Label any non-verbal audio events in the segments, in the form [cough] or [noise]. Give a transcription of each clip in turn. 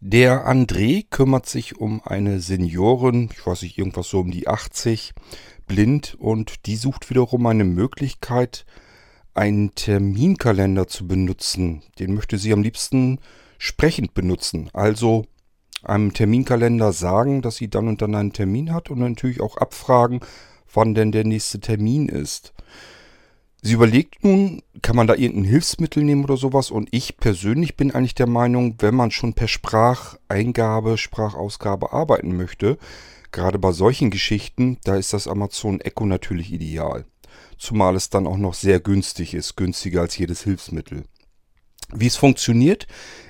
Der André kümmert sich um eine Seniorin, ich weiß nicht, irgendwas so um die 80, blind und die sucht wiederum eine Möglichkeit, einen Terminkalender zu benutzen. Den möchte sie am liebsten sprechend benutzen. Also einem Terminkalender sagen, dass sie dann und dann einen Termin hat und natürlich auch abfragen, wann denn der nächste Termin ist. Sie überlegt nun, kann man da irgendein Hilfsmittel nehmen oder sowas? Und ich persönlich bin eigentlich der Meinung, wenn man schon per Spracheingabe, Sprachausgabe arbeiten möchte, gerade bei solchen Geschichten, da ist das Amazon Echo natürlich ideal. Zumal es dann auch noch sehr günstig ist, günstiger als jedes Hilfsmittel. Wie es funktioniert,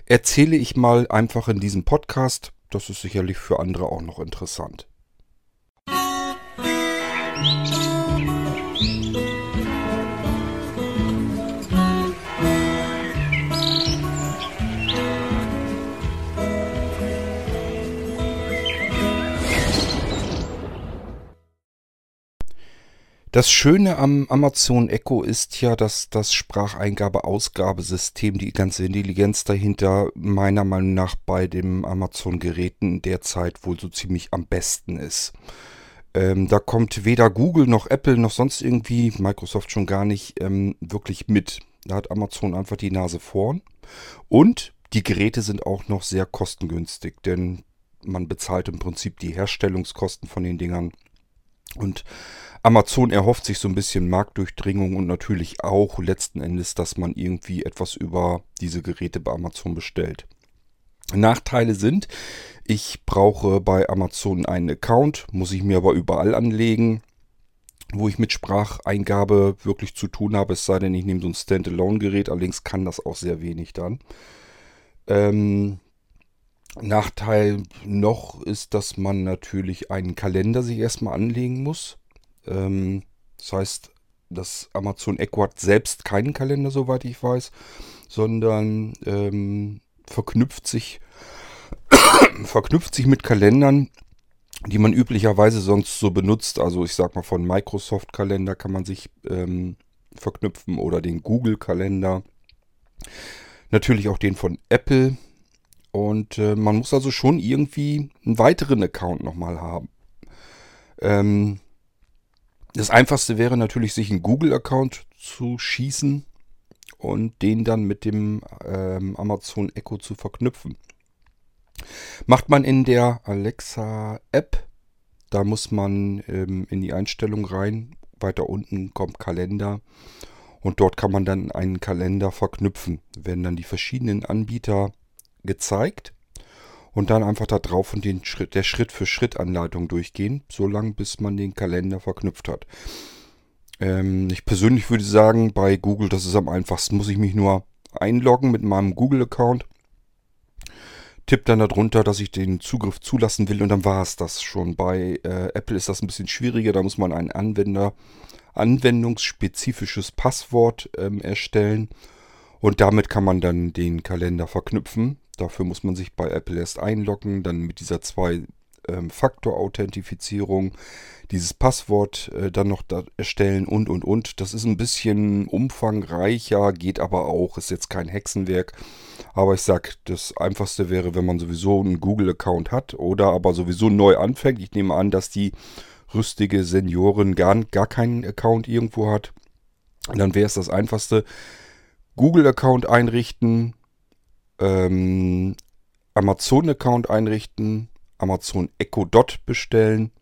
erzähle ich mal einfach in diesem Podcast. Das ist sicherlich für andere auch noch interessant. Musik Das Schöne am Amazon Echo ist ja, dass das Spracheingabe-Ausgabesystem, die ganze Intelligenz dahinter, meiner Meinung nach bei den Amazon-Geräten derzeit wohl so ziemlich am besten ist. Ähm, da kommt weder Google noch Apple noch sonst irgendwie, Microsoft schon gar nicht, ähm, wirklich mit. Da hat Amazon einfach die Nase vorn. Und die Geräte sind auch noch sehr kostengünstig, denn man bezahlt im Prinzip die Herstellungskosten von den Dingern. Und Amazon erhofft sich so ein bisschen Marktdurchdringung und natürlich auch letzten Endes, dass man irgendwie etwas über diese Geräte bei Amazon bestellt. Nachteile sind, ich brauche bei Amazon einen Account, muss ich mir aber überall anlegen, wo ich mit Spracheingabe wirklich zu tun habe, es sei denn, ich nehme so ein Standalone-Gerät, allerdings kann das auch sehr wenig dann. Ähm, Nachteil noch ist, dass man natürlich einen Kalender sich erstmal anlegen muss. Ähm, das heißt, das Amazon Echo hat selbst keinen Kalender, soweit ich weiß, sondern ähm, verknüpft sich [coughs] verknüpft sich mit Kalendern, die man üblicherweise sonst so benutzt. Also ich sag mal von Microsoft Kalender kann man sich ähm, verknüpfen oder den Google Kalender. Natürlich auch den von Apple. Und äh, man muss also schon irgendwie einen weiteren Account nochmal haben. Ähm, das einfachste wäre natürlich, sich einen Google-Account zu schießen und den dann mit dem ähm, Amazon Echo zu verknüpfen. Macht man in der Alexa-App, da muss man ähm, in die Einstellung rein. Weiter unten kommt Kalender und dort kann man dann einen Kalender verknüpfen. Werden dann die verschiedenen Anbieter gezeigt und dann einfach da drauf und den Schritt, der Schritt-für-Schritt-Anleitung durchgehen, solange bis man den Kalender verknüpft hat. Ähm, ich persönlich würde sagen, bei Google, das ist am einfachsten, muss ich mich nur einloggen mit meinem Google-Account, tipp dann darunter, dass ich den Zugriff zulassen will und dann war es das schon. Bei äh, Apple ist das ein bisschen schwieriger, da muss man ein Anwender, anwendungsspezifisches Passwort ähm, erstellen und damit kann man dann den Kalender verknüpfen. Dafür muss man sich bei Apple erst einloggen, dann mit dieser Zwei-Faktor-Authentifizierung dieses Passwort äh, dann noch da erstellen und und und. Das ist ein bisschen umfangreicher, geht aber auch, ist jetzt kein Hexenwerk. Aber ich sag, das einfachste wäre, wenn man sowieso einen Google-Account hat oder aber sowieso neu anfängt. Ich nehme an, dass die rüstige Seniorin gar, gar keinen Account irgendwo hat. dann wäre es das einfachste. Google-Account einrichten, ähm, Amazon-Account einrichten, Amazon Echo Dot bestellen,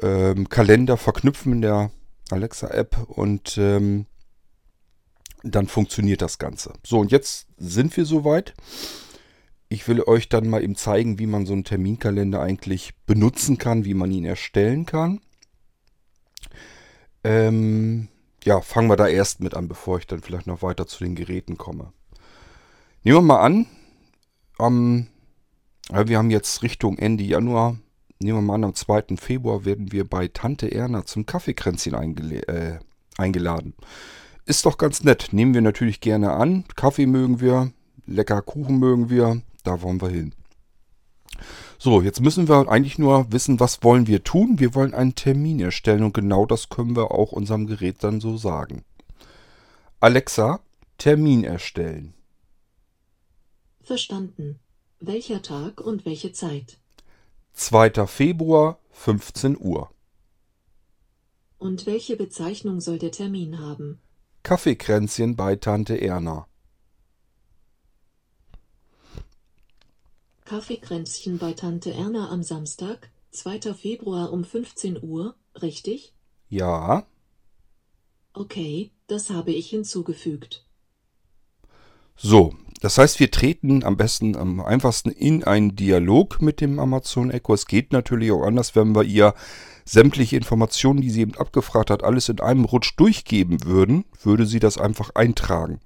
ähm, Kalender verknüpfen in der Alexa-App und ähm, dann funktioniert das Ganze. So, und jetzt sind wir soweit. Ich will euch dann mal eben zeigen, wie man so einen Terminkalender eigentlich benutzen kann, wie man ihn erstellen kann. Ähm, ja, fangen wir da erst mit an, bevor ich dann vielleicht noch weiter zu den Geräten komme. Nehmen wir mal an, ähm, wir haben jetzt Richtung Ende Januar. Nehmen wir mal an, am 2. Februar werden wir bei Tante Erna zum Kaffeekränzchen äh, eingeladen. Ist doch ganz nett. Nehmen wir natürlich gerne an. Kaffee mögen wir, lecker Kuchen mögen wir. Da wollen wir hin. So, jetzt müssen wir eigentlich nur wissen, was wollen wir tun. Wir wollen einen Termin erstellen und genau das können wir auch unserem Gerät dann so sagen. Alexa, Termin erstellen. Verstanden. Welcher Tag und welche Zeit? 2. Februar, 15 Uhr. Und welche Bezeichnung soll der Termin haben? Kaffeekränzchen bei Tante Erna. Kaffeekränzchen bei Tante Erna am Samstag, 2. Februar um 15 Uhr, richtig? Ja, Okay, das habe ich hinzugefügt. so. Das heißt, wir treten am besten, am einfachsten in einen Dialog mit dem Amazon Echo. Es geht natürlich auch anders, wenn wir ihr sämtliche Informationen, die sie eben abgefragt hat, alles in einem Rutsch durchgeben würden, würde sie das einfach eintragen.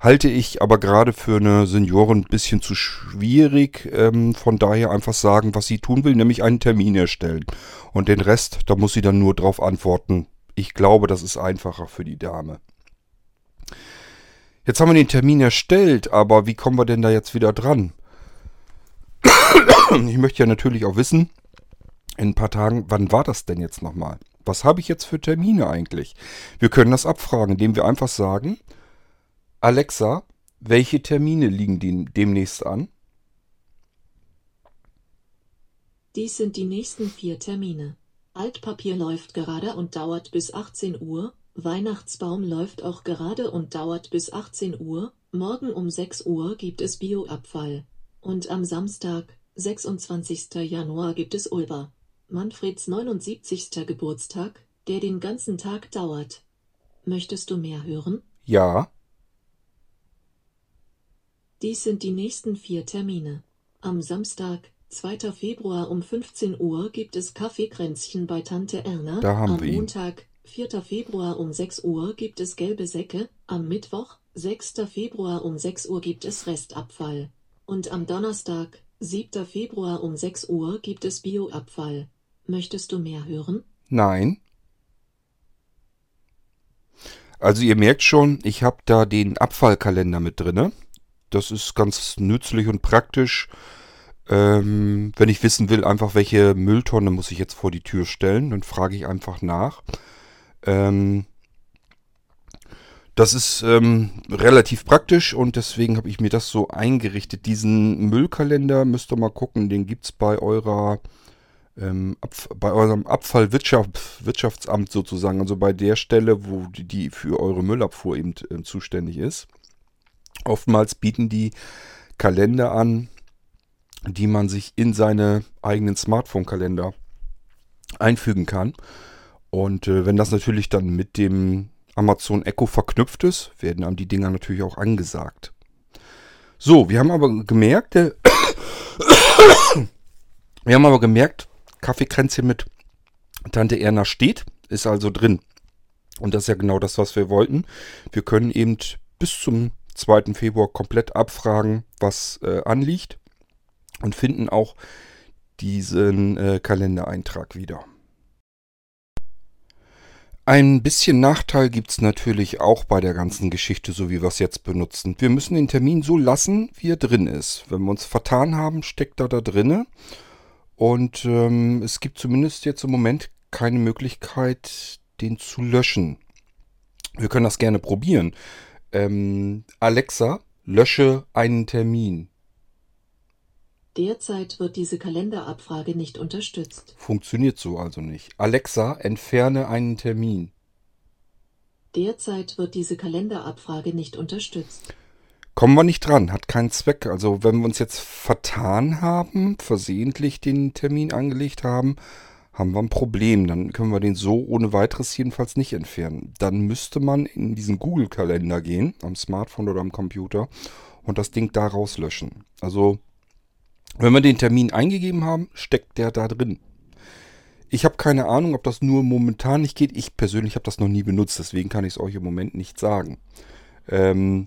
Halte ich aber gerade für eine Seniorin ein bisschen zu schwierig. Ähm, von daher einfach sagen, was sie tun will, nämlich einen Termin erstellen. Und den Rest, da muss sie dann nur drauf antworten. Ich glaube, das ist einfacher für die Dame. Jetzt haben wir den Termin erstellt, aber wie kommen wir denn da jetzt wieder dran? [coughs] Ich möchte ja natürlich auch wissen, in ein paar Tagen, wann war das denn jetzt nochmal? Was habe ich jetzt für Termine eigentlich? Wir können das abfragen, indem wir einfach sagen, Alexa, welche Termine liegen dem, demnächst an? Dies sind die nächsten vier Termine. Altpapier läuft gerade und dauert bis 18 Uhr, Weihnachtsbaum läuft auch gerade und dauert bis 18 Uhr, morgen um 6 Uhr gibt es Bioabfall. Und am Samstag, 26. Januar gibt es Ulber. Manfreds 79. Geburtstag, der den ganzen Tag dauert. Möchtest du mehr hören? Ja, Dies sind die nächsten vier Termine. Am Samstag, 2. Februar um 15 Uhr gibt es Kaffeekränzchen bei Tante Erna. Da haben Am wir ihn. Montag, 4. Februar um 6 Uhr gibt es gelbe Säcke. Am Mittwoch, 6. Februar um 6 Uhr gibt es Restabfall. Und am Donnerstag, 7. Februar um 6 Uhr gibt es Bioabfall. Möchtest du mehr hören? nein. Also ihr merkt schon, ich habe da den Abfallkalender mit drinne. Das ist ganz nützlich und praktisch. Ähm, wenn ich wissen will, einfach welche Mülltonne muss ich jetzt vor die Tür stellen, dann frage ich einfach nach. Ähm, das ist ähm, relativ praktisch und deswegen habe ich mir das so eingerichtet. Diesen Müllkalender müsst ihr mal gucken, den gibt es bei eurer ähm, bei eurem Abfallwirtschaftsamt sozusagen, also bei der Stelle, wo die, die für eure Müllabfuhr eben äh, zuständig ist. Oftmals bieten die Kalender an, die man sich in seine eigenen Smartphone-Kalender einfügen kann. Und äh, wenn das natürlich dann mit dem Amazon Echo verknüpft ist, werden einem die Dinger natürlich auch angesagt. So, wir haben aber gemerkt, äh, [coughs] wir haben aber gemerkt, Kaffeekränzchen mit Tante Erna steht, ist also drin. Und das ist ja genau das, was wir wollten. Wir können eben bis zum 2. Februar komplett abfragen, was äh, anliegt und finden auch diesen äh, Kalendereintrag wieder. Ein bisschen Nachteil gibt es natürlich auch bei der ganzen Geschichte, so wie wir es jetzt benutzen. Wir müssen den Termin so lassen, wie er drin ist. Wenn wir uns vertan haben, steckt er da drinne. Und ähm, es gibt zumindest jetzt im Moment keine Möglichkeit, den zu löschen. Wir können das gerne probieren. Ähm, Alexa, lösche einen Termin. Derzeit wird diese Kalenderabfrage nicht unterstützt. Funktioniert so also nicht. Alexa, entferne einen Termin. Derzeit wird diese Kalenderabfrage nicht unterstützt. Kommen wir nicht dran, hat keinen Zweck. Also wenn wir uns jetzt vertan haben, versehentlich den Termin angelegt haben, haben wir ein Problem. Dann können wir den so ohne weiteres jedenfalls nicht entfernen. Dann müsste man in diesen Google-Kalender gehen, am Smartphone oder am Computer, und das Ding da rauslöschen. Also wenn wir den Termin eingegeben haben, steckt der da drin. Ich habe keine Ahnung, ob das nur momentan nicht geht. Ich persönlich habe das noch nie benutzt, deswegen kann ich es euch im Moment nicht sagen. Ähm,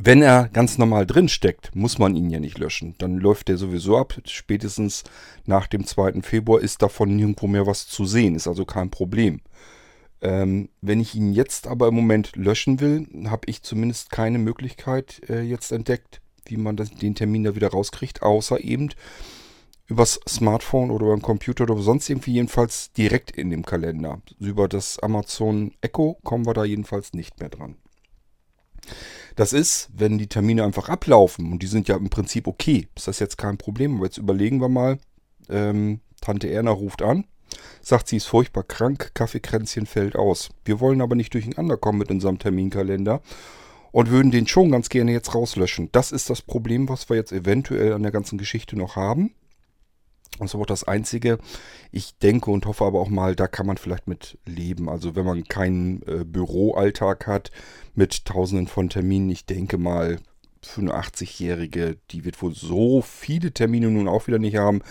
wenn er ganz normal drin steckt, muss man ihn ja nicht löschen. Dann läuft der sowieso ab. Spätestens nach dem 2. Februar ist davon nirgendwo mehr was zu sehen. Ist also kein Problem. Ähm, wenn ich ihn jetzt aber im Moment löschen will, habe ich zumindest keine Möglichkeit äh, jetzt entdeckt, wie man das, den Termin da wieder rauskriegt, außer eben übers Smartphone oder beim Computer oder sonst irgendwie jedenfalls direkt in dem Kalender. Über das Amazon Echo kommen wir da jedenfalls nicht mehr dran. Das ist, wenn die Termine einfach ablaufen und die sind ja im Prinzip okay, ist das jetzt kein Problem. Aber jetzt überlegen wir mal, ähm, Tante Erna ruft an, sagt, sie ist furchtbar krank, Kaffeekränzchen fällt aus. Wir wollen aber nicht durcheinander kommen mit unserem Terminkalender und würden den schon ganz gerne jetzt rauslöschen. Das ist das Problem, was wir jetzt eventuell an der ganzen Geschichte noch haben. Ist aber auch das Einzige. Ich denke und hoffe aber auch mal, da kann man vielleicht mit leben. Also wenn man keinen äh, Büroalltag hat mit tausenden von Terminen, ich denke mal, für eine 80-Jährige, die wird wohl so viele Termine nun auch wieder nicht haben,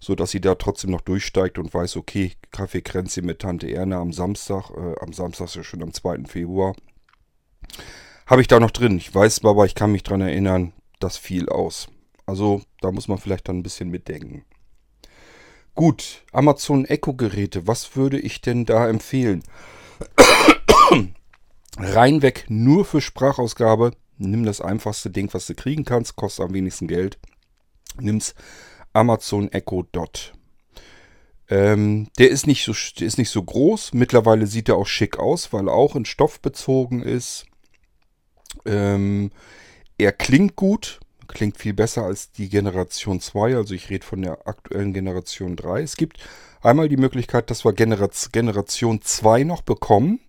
sodass sie da trotzdem noch durchsteigt und weiß, okay, Kaffeekränzchen mit Tante Erna am Samstag, äh, am Samstag ist ja schon am 2. Februar, habe ich da noch drin. Ich weiß aber, ich kann mich daran erinnern, das fiel aus. Also da muss man vielleicht dann ein bisschen mitdenken. Gut, Amazon Echo Geräte, was würde ich denn da empfehlen? [coughs] Reinweg nur für Sprachausgabe. Nimm das einfachste Ding, was du kriegen kannst, kostet am wenigsten Geld. Nimm's Amazon Echo Dot. Ähm, der, ist nicht so, der ist nicht so groß. Mittlerweile sieht er auch schick aus, weil er auch in Stoff bezogen ist. Ähm, er klingt gut klingt viel besser als die Generation 2. Also ich rede von der aktuellen Generation 3. Es gibt einmal die Möglichkeit, dass wir Generation 2 noch bekommen.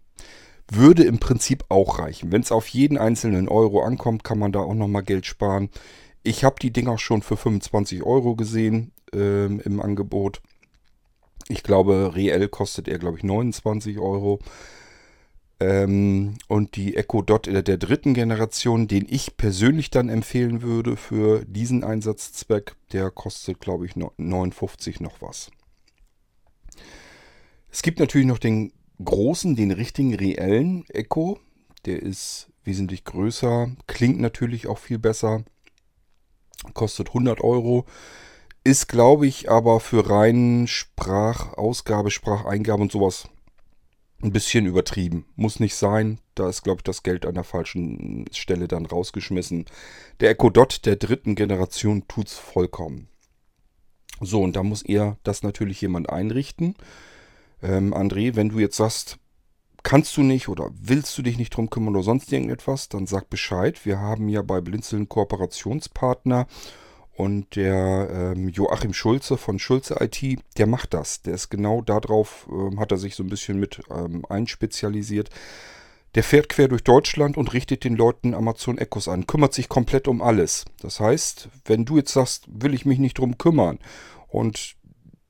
Würde im Prinzip auch reichen. Wenn es auf jeden einzelnen Euro ankommt, kann man da auch nochmal Geld sparen. Ich habe die Dinger schon für 25 Euro gesehen ähm, im Angebot. Ich glaube, reell kostet er, glaube ich, 29 Euro. Ähm, und die Echo Dot der dritten Generation, den ich persönlich dann empfehlen würde für diesen Einsatzzweck, der kostet, glaube ich, 59 noch was. Es gibt natürlich noch den großen, den richtigen, reellen Echo. Der ist wesentlich größer, klingt natürlich auch viel besser, kostet 100 Euro. Ist, glaube ich, aber für reinen Sprachausgabe, Spracheingabe und sowas ein bisschen übertrieben. Muss nicht sein. Da ist, glaube ich, das Geld an der falschen Stelle dann rausgeschmissen. Der Echo Dot der dritten Generation tut es vollkommen. So, und da muss eher das natürlich jemand einrichten. Ähm, André, wenn du jetzt sagst, kannst du nicht oder willst du dich nicht drum kümmern oder sonst irgendetwas, dann sag Bescheid. Wir haben ja bei Blinzeln Kooperationspartner und der ähm, Joachim Schulze von Schulze IT, der macht das. Der ist genau darauf, ähm, hat er sich so ein bisschen mit ähm, einspezialisiert. Der fährt quer durch Deutschland und richtet den Leuten Amazon Echos an, kümmert sich komplett um alles. Das heißt, wenn du jetzt sagst, will ich mich nicht drum kümmern und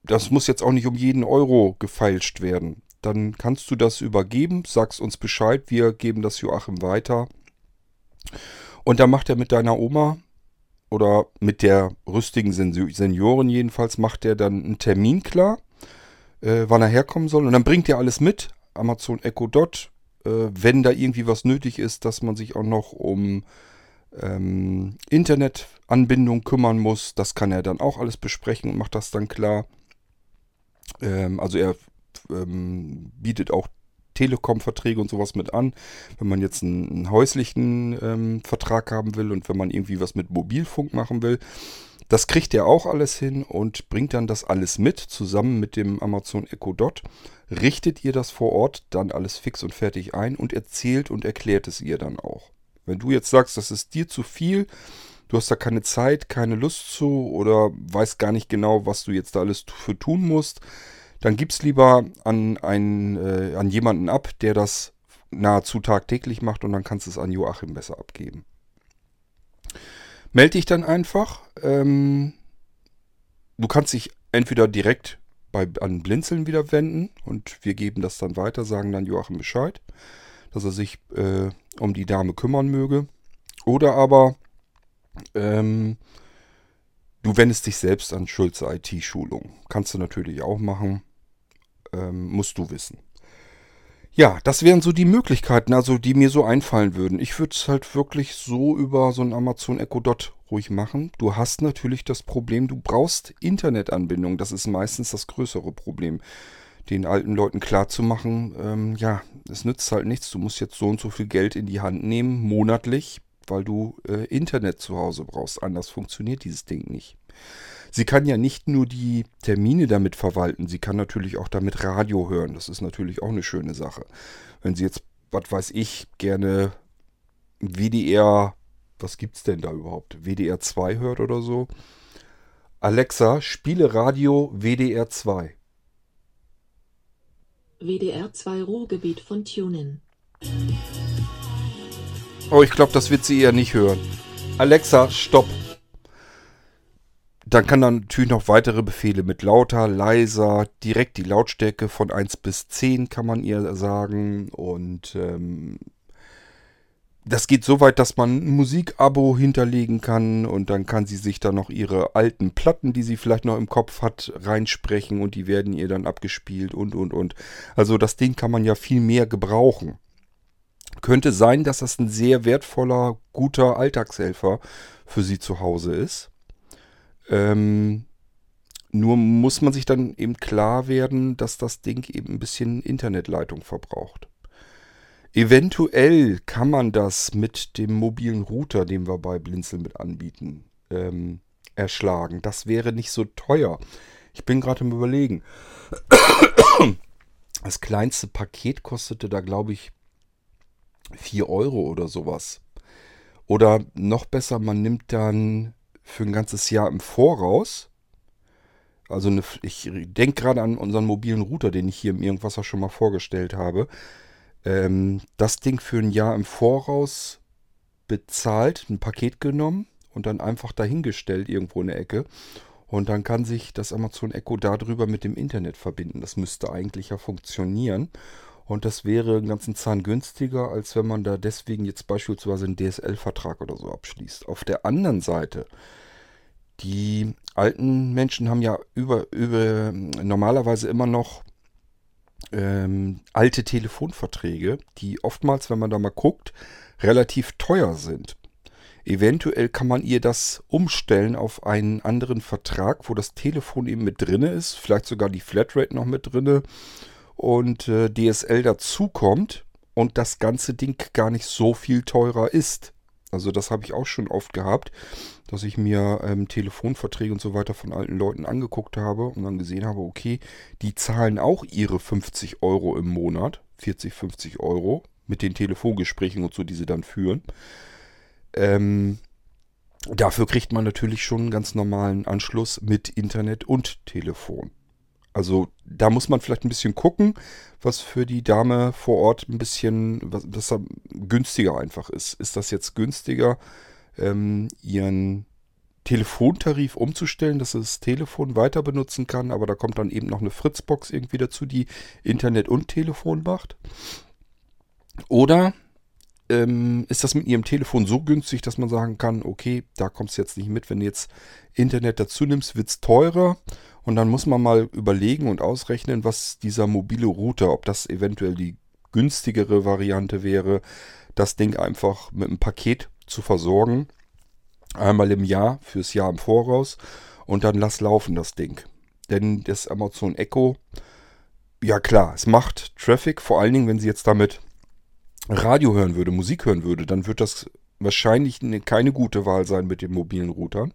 das muss jetzt auch nicht um jeden Euro gefeilscht werden, dann kannst du das übergeben, sagst uns Bescheid, wir geben das Joachim weiter. Und dann macht er mit deiner Oma oder mit der rüstigen Seniorin jedenfalls macht er dann einen Termin klar, äh, wann er herkommen soll. Und dann bringt er alles mit, Amazon Echo Dot, äh, wenn da irgendwie was nötig ist, dass man sich auch noch um ähm, Internetanbindung kümmern muss. Das kann er dann auch alles besprechen und macht das dann klar. Ähm, also er ähm, bietet auch Telekom-Verträge und sowas mit an. Wenn man jetzt einen, einen häuslichen ähm, Vertrag haben will und wenn man irgendwie was mit Mobilfunk machen will. Das kriegt er auch alles hin und bringt dann das alles mit, zusammen mit dem Amazon Echo Dot. Richtet ihr das vor Ort dann alles fix und fertig ein und erzählt und erklärt es ihr dann auch. Wenn du jetzt sagst, das ist dir zu viel, du hast da keine Zeit, keine Lust zu oder weißt gar nicht genau, was du jetzt da alles für tun musst, dann gib es lieber an, einen, äh, an jemanden ab, der das nahezu tagtäglich macht und dann kannst du es an Joachim besser abgeben. Melde dich dann einfach. Ähm, du kannst dich entweder direkt bei, an Blinzeln wieder wenden und wir geben das dann weiter, sagen dann Joachim Bescheid, dass er sich äh, um die Dame kümmern möge. Oder aber ähm, du wendest dich selbst an Schulze IT-Schulung. Kannst du natürlich auch machen ähm, musst du wissen. Ja, das wären so die Möglichkeiten, also die mir so einfallen würden. Ich würde es halt wirklich so über so ein Amazon Echo Dot ruhig machen. Du hast natürlich das Problem, du brauchst Internetanbindung. Das ist meistens das größere Problem. Den alten Leuten klarzumachen, ähm, ja, es nützt halt nichts. Du musst jetzt so und so viel Geld in die Hand nehmen, monatlich, weil du äh, Internet zu Hause brauchst. Anders funktioniert dieses Ding nicht. Sie kann ja nicht nur die Termine damit verwalten, sie kann natürlich auch damit Radio hören. Das ist natürlich auch eine schöne Sache. Wenn sie jetzt, was weiß ich, gerne WDR, was gibt's denn da überhaupt? WDR 2 hört oder so. Alexa, spiele Radio WDR 2. WDR 2 Ruhrgebiet von TuneIn. Oh, ich glaube, das wird sie eher nicht hören. Alexa, stopp. Dann kann dann natürlich noch weitere Befehle mit lauter, leiser, direkt die Lautstärke von 1 bis 10 kann man ihr sagen. Und ähm, das geht so weit, dass man ein Musikabo hinterlegen kann und dann kann sie sich da noch ihre alten Platten, die sie vielleicht noch im Kopf hat, reinsprechen und die werden ihr dann abgespielt und und und. Also das Ding kann man ja viel mehr gebrauchen. Könnte sein, dass das ein sehr wertvoller, guter Alltagshelfer für sie zu Hause ist. Ähm, nur muss man sich dann eben klar werden, dass das Ding eben ein bisschen Internetleitung verbraucht. Eventuell kann man das mit dem mobilen Router, den wir bei Blinzel mit anbieten, ähm, erschlagen. Das wäre nicht so teuer. Ich bin gerade im Überlegen. [coughs] Das kleinste Paket kostete da, glaube ich, 4 Euro oder sowas. Oder noch besser, man nimmt dann für ein ganzes Jahr im Voraus. Also eine, ich denke gerade an unseren mobilen Router, den ich hier im Irgendwasser schon mal vorgestellt habe. Ähm, das Ding für ein Jahr im Voraus bezahlt, ein Paket genommen und dann einfach dahingestellt irgendwo in der Ecke. Und dann kann sich das Amazon Echo darüber mit dem Internet verbinden. Das müsste eigentlich ja funktionieren. Und das wäre einen ganzen Zahn günstiger, als wenn man da deswegen jetzt beispielsweise einen DSL-Vertrag oder so abschließt. Auf der anderen Seite, die alten Menschen haben ja über, über normalerweise immer noch ähm, alte Telefonverträge, die oftmals, wenn man da mal guckt, relativ teuer sind. Eventuell kann man ihr das umstellen auf einen anderen Vertrag, wo das Telefon eben mit drinne ist, vielleicht sogar die Flatrate noch mit drinne und äh, DSL dazukommt und das ganze Ding gar nicht so viel teurer ist. Also das habe ich auch schon oft gehabt, dass ich mir ähm, Telefonverträge und so weiter von alten Leuten angeguckt habe und dann gesehen habe, okay, die zahlen auch ihre 50 Euro im Monat, 40, 50 Euro mit den Telefongesprächen und so, die sie dann führen. Ähm, dafür kriegt man natürlich schon einen ganz normalen Anschluss mit Internet und Telefon. Also da muss man vielleicht ein bisschen gucken, was für die Dame vor Ort ein bisschen, was, was günstiger einfach ist. Ist das jetzt günstiger, ähm, ihren Telefontarif umzustellen, dass sie das Telefon weiter benutzen kann, aber da kommt dann eben noch eine Fritzbox irgendwie dazu, die Internet und Telefon macht? Oder ähm, ist das mit ihrem Telefon so günstig, dass man sagen kann, okay, da kommst du jetzt nicht mit, wenn du jetzt Internet dazu nimmst, wird es teurer und dann muss man mal überlegen und ausrechnen, was dieser mobile Router, ob das eventuell die günstigere Variante wäre, das Ding einfach mit einem Paket zu versorgen. Einmal im Jahr, fürs Jahr im Voraus. Und dann lass laufen das Ding. Denn das Amazon Echo, ja klar, es macht Traffic, vor allen Dingen, wenn sie jetzt damit Radio hören würde, Musik hören würde, dann wird das wahrscheinlich keine gute Wahl sein mit den mobilen Routern.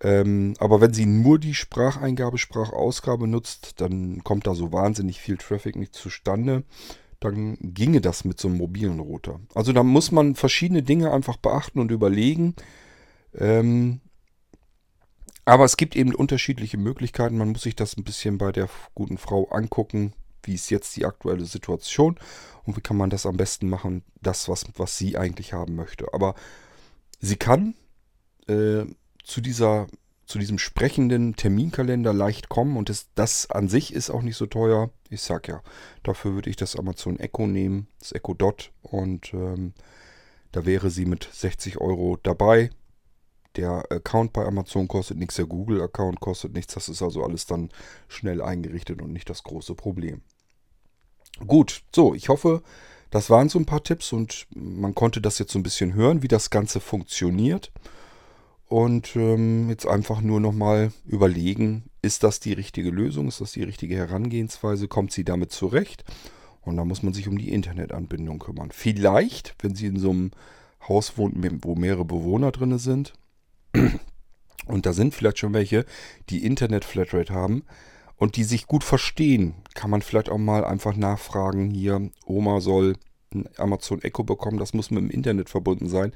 Ähm, aber wenn sie nur die Spracheingabe, Sprachausgabe nutzt, dann kommt da so wahnsinnig viel Traffic nicht zustande. Dann ginge das mit so einem mobilen Router. Also da muss man verschiedene Dinge einfach beachten und überlegen. Ähm, aber es gibt eben unterschiedliche Möglichkeiten. Man muss sich das ein bisschen bei der guten Frau angucken. Wie ist jetzt die aktuelle Situation und wie kann man das am besten machen, das, was, was sie eigentlich haben möchte. Aber sie kann äh, zu dieser zu diesem sprechenden Terminkalender leicht kommen und das, das an sich ist auch nicht so teuer. Ich sag ja, dafür würde ich das Amazon Echo nehmen, das Echo Dot und ähm, da wäre sie mit 60 Euro dabei. Der Account bei Amazon kostet nichts, der Google-Account kostet nichts. Das ist also alles dann schnell eingerichtet und nicht das große Problem. Gut, so, ich hoffe, das waren so ein paar Tipps und man konnte das jetzt so ein bisschen hören, wie das Ganze funktioniert. Und ähm, jetzt einfach nur nochmal überlegen, ist das die richtige Lösung, ist das die richtige Herangehensweise, kommt sie damit zurecht? Und da muss man sich um die Internetanbindung kümmern. Vielleicht, wenn Sie in so einem Haus wohnen, wo mehrere Bewohner drin sind, [clears throat] und da sind vielleicht schon welche, die Internet-Flatrate haben und die sich gut verstehen, kann man vielleicht auch mal einfach nachfragen, hier, Oma soll ein Amazon Echo bekommen, das muss mit dem Internet verbunden sein.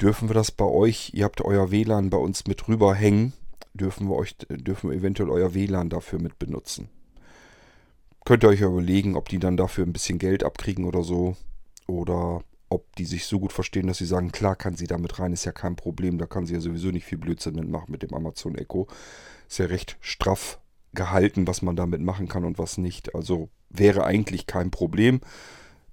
Dürfen wir das bei euch, ihr habt euer WLAN bei uns mit rüberhängen, dürfen wir euch, dürfen wir eventuell euer WLAN dafür mit benutzen. Könnt ihr euch überlegen, ob die dann dafür ein bisschen Geld abkriegen oder so. Oder ob die sich so gut verstehen, dass sie sagen, klar kann sie damit rein, ist ja kein Problem, da kann sie ja sowieso nicht viel Blödsinn mitmachen mit dem Amazon Echo. Ist ja recht straff gehalten, was man damit machen kann und was nicht. Also wäre eigentlich kein Problem.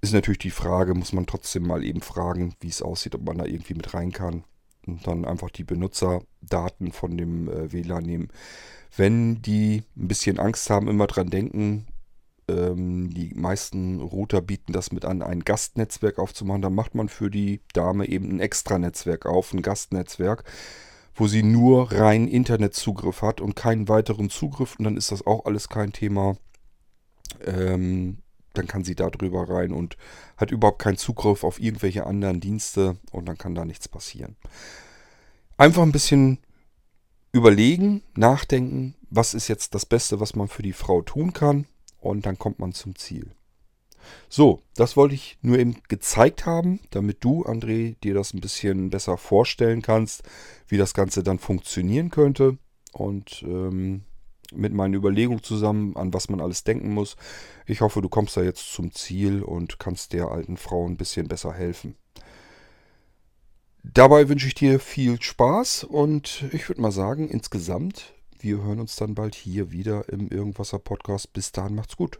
Ist natürlich die Frage, muss man trotzdem mal eben fragen, wie es aussieht, ob man da irgendwie mit rein kann. Und dann einfach die Benutzerdaten von dem äh, WLAN nehmen. Wenn die ein bisschen Angst haben, immer dran denken, ähm, die meisten Router bieten das mit an, ein Gastnetzwerk aufzumachen. Dann macht man für die Dame eben ein Extranetzwerk auf, ein Gastnetzwerk, wo sie nur rein Internetzugriff hat und keinen weiteren Zugriff. Und dann ist das auch alles kein Thema. Ähm, dann kann sie da drüber rein und hat überhaupt keinen Zugriff auf irgendwelche anderen Dienste und dann kann da nichts passieren. Einfach ein bisschen überlegen, nachdenken, was ist jetzt das Beste, was man für die Frau tun kann und dann kommt man zum Ziel. So, das wollte ich nur eben gezeigt haben, damit du, André, dir das ein bisschen besser vorstellen kannst, wie das Ganze dann funktionieren könnte. Und ähm, mit meinen Überlegungen zusammen, an was man alles denken muss. Ich hoffe, du kommst da jetzt zum Ziel und kannst der alten Frau ein bisschen besser helfen. Dabei wünsche ich dir viel Spaß und ich würde mal sagen, insgesamt wir hören uns dann bald hier wieder im Irgendwasser Podcast. Bis dahin macht's gut.